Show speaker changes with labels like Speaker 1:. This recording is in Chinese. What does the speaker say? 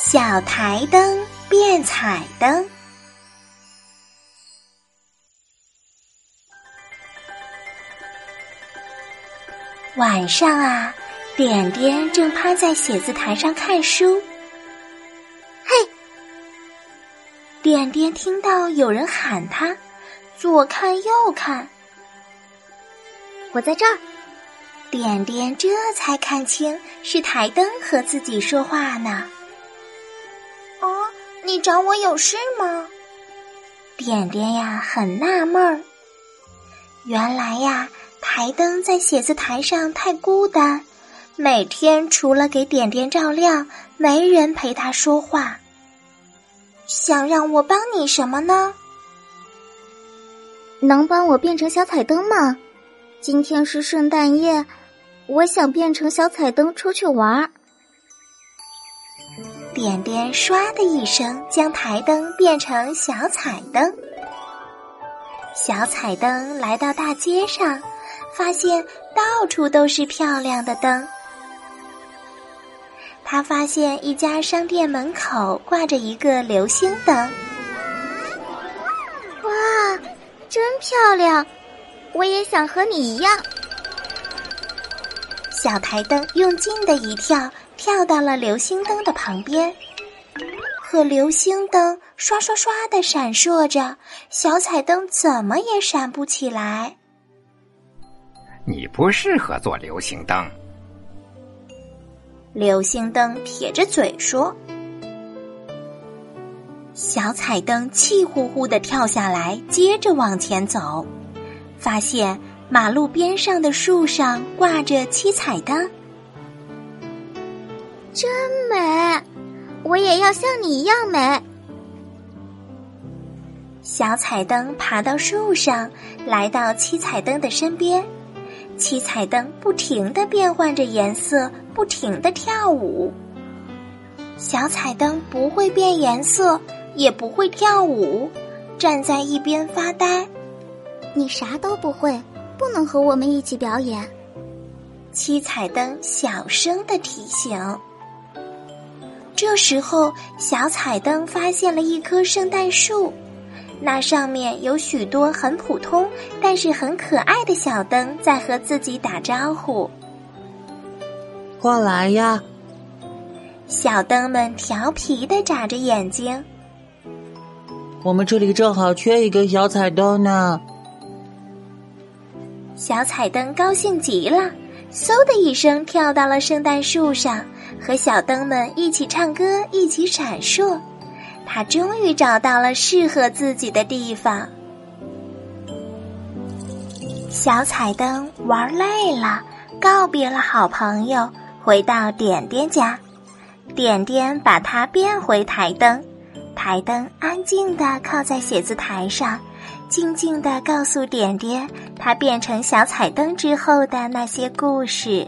Speaker 1: 小台灯变彩灯。晚上啊，点点正趴在写字台上看书。嘿，点点听到有人喊他，左看右看。
Speaker 2: 我在这儿。
Speaker 1: 点点这才看清是台灯和自己说话呢。
Speaker 2: 你找我有事吗？
Speaker 1: 点点呀，很纳闷儿。原来呀，台灯在写字台上太孤单，每天除了给点点照亮，没人陪他说话。想让我帮你什么呢？
Speaker 2: 能帮我变成小彩灯吗？今天是圣诞夜，我想变成小彩灯出去玩儿。
Speaker 1: 点点唰的一声将台灯变成小彩灯。小彩灯来到大街上，发现到处都是漂亮的灯。他发现一家商店门口挂着一个流星灯，
Speaker 2: 哇，真漂亮！我也想和你一样。
Speaker 1: 小台灯用劲的一跳，跳到了流星灯的旁边，可流星灯刷刷刷的闪烁着，小彩灯怎么也闪不起来。
Speaker 3: 你不适合做流星灯。
Speaker 1: 流星灯撇着嘴说：“小彩灯气呼呼的跳下来，接着往前走。”发现马路边上的树上挂着七彩灯，
Speaker 2: 真美！我也要像你一样美。
Speaker 1: 小彩灯爬到树上，来到七彩灯的身边。七彩灯不停的变换着颜色，不停的跳舞。小彩灯不会变颜色，也不会跳舞，站在一边发呆。
Speaker 2: 你啥都不会，不能和我们一起表演。
Speaker 1: 七彩灯小声的提醒。这时候，小彩灯发现了一棵圣诞树，那上面有许多很普通但是很可爱的小灯在和自己打招呼。
Speaker 4: 过来呀！
Speaker 1: 小灯们调皮的眨着眼睛。
Speaker 4: 我们这里正好缺一个小彩灯呢。
Speaker 1: 小彩灯高兴极了，嗖的一声跳到了圣诞树上，和小灯们一起唱歌，一起闪烁。它终于找到了适合自己的地方。小彩灯玩累了，告别了好朋友，回到点点家。点点把它变回台灯，台灯安静的靠在写字台上。静静的告诉点点，他变成小彩灯之后的那些故事。